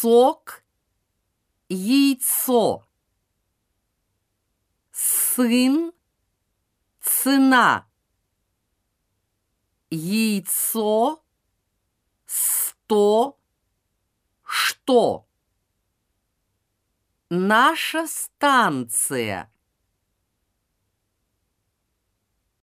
сок, яйцо, сын, цена, яйцо, сто, что. Наша станция.